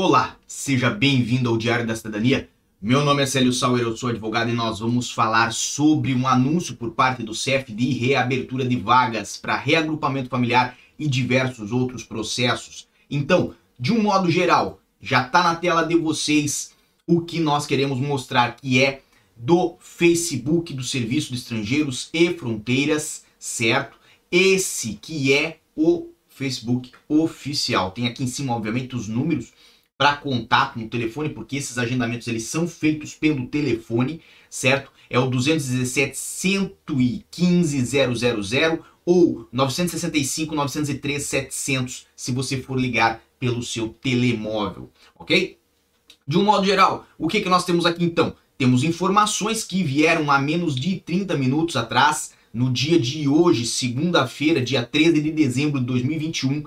Olá, seja bem-vindo ao Diário da Cidadania. Meu nome é Célio Sauer, eu sou advogado e nós vamos falar sobre um anúncio por parte do CEF de reabertura de vagas para reagrupamento familiar e diversos outros processos. Então, de um modo geral, já está na tela de vocês o que nós queremos mostrar que é do Facebook do Serviço de Estrangeiros e Fronteiras, certo? Esse que é o Facebook oficial. Tem aqui em cima, obviamente, os números para contato no telefone, porque esses agendamentos eles são feitos pelo telefone, certo? É o 217 115 000 ou 965 903 700 se você for ligar pelo seu telemóvel, ok? De um modo geral, o que, que nós temos aqui então? Temos informações que vieram há menos de 30 minutos atrás, no dia de hoje, segunda-feira, dia 13 de dezembro de 2021,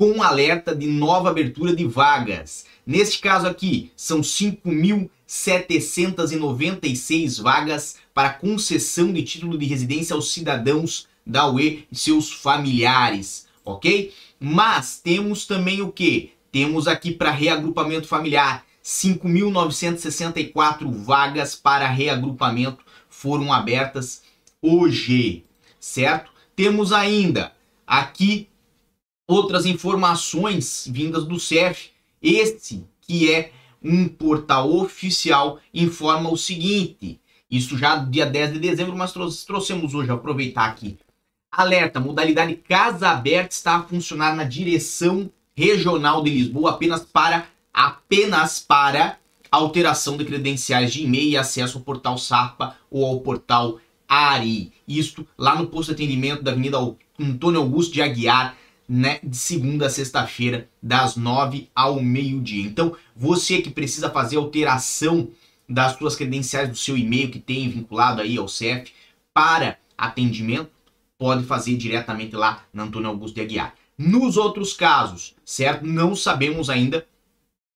com um alerta de nova abertura de vagas. Neste caso aqui, são 5.796 vagas para concessão de título de residência aos cidadãos da UE e seus familiares, ok? Mas temos também o que? Temos aqui para reagrupamento familiar, 5.964 vagas para reagrupamento foram abertas hoje, certo? Temos ainda aqui outras informações vindas do CEF. Este, que é um portal oficial, informa o seguinte: isso já dia 10 de dezembro, mas trouxemos hoje, aproveitar aqui. Alerta: modalidade Casa Aberta está a funcionar na direção regional de Lisboa apenas para apenas para alteração de credenciais de e-mail e acesso ao portal SAPA ou ao portal ARI. Isto lá no posto de atendimento da Avenida Antônio Augusto de Aguiar, né, de segunda a sexta-feira, das nove ao meio-dia. Então, você que precisa fazer alteração das suas credenciais do seu e-mail que tem vinculado aí ao CEF para atendimento, pode fazer diretamente lá na Antônio Augusto de Aguiar. Nos outros casos, certo? Não sabemos ainda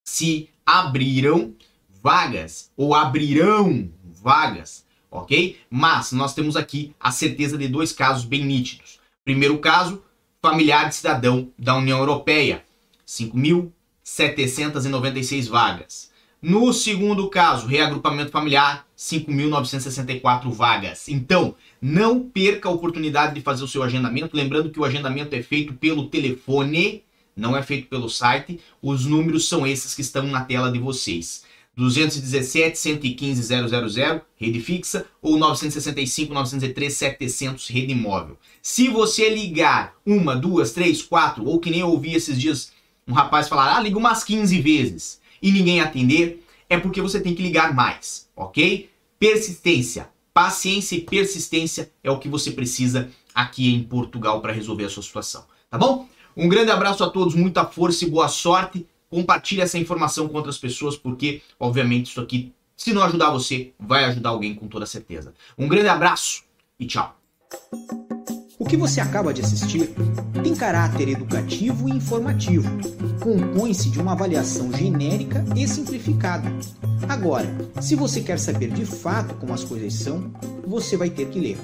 se abriram vagas ou abrirão vagas, ok? Mas nós temos aqui a certeza de dois casos bem nítidos. Primeiro caso, familiar de cidadão da União Europeia, 5.796 vagas. No segundo caso, reagrupamento familiar, 5.964 vagas. Então, não perca a oportunidade de fazer o seu agendamento. Lembrando que o agendamento é feito pelo telefone, não é feito pelo site. Os números são esses que estão na tela de vocês. 217 115 000, rede fixa, ou 965 903 700, rede móvel. Se você ligar uma, duas, três, quatro, ou que nem eu ouvi esses dias um rapaz falar, ah, liga umas 15 vezes e ninguém atender, é porque você tem que ligar mais, ok? Persistência, paciência e persistência é o que você precisa aqui em Portugal para resolver a sua situação, tá bom? Um grande abraço a todos, muita força e boa sorte compartilhe essa informação com outras pessoas, porque, obviamente, isso aqui, se não ajudar você, vai ajudar alguém com toda certeza. Um grande abraço e tchau. O que você acaba de assistir tem caráter educativo e informativo. Compõe-se de uma avaliação genérica e simplificada. Agora, se você quer saber de fato como as coisas são, você vai ter que ler.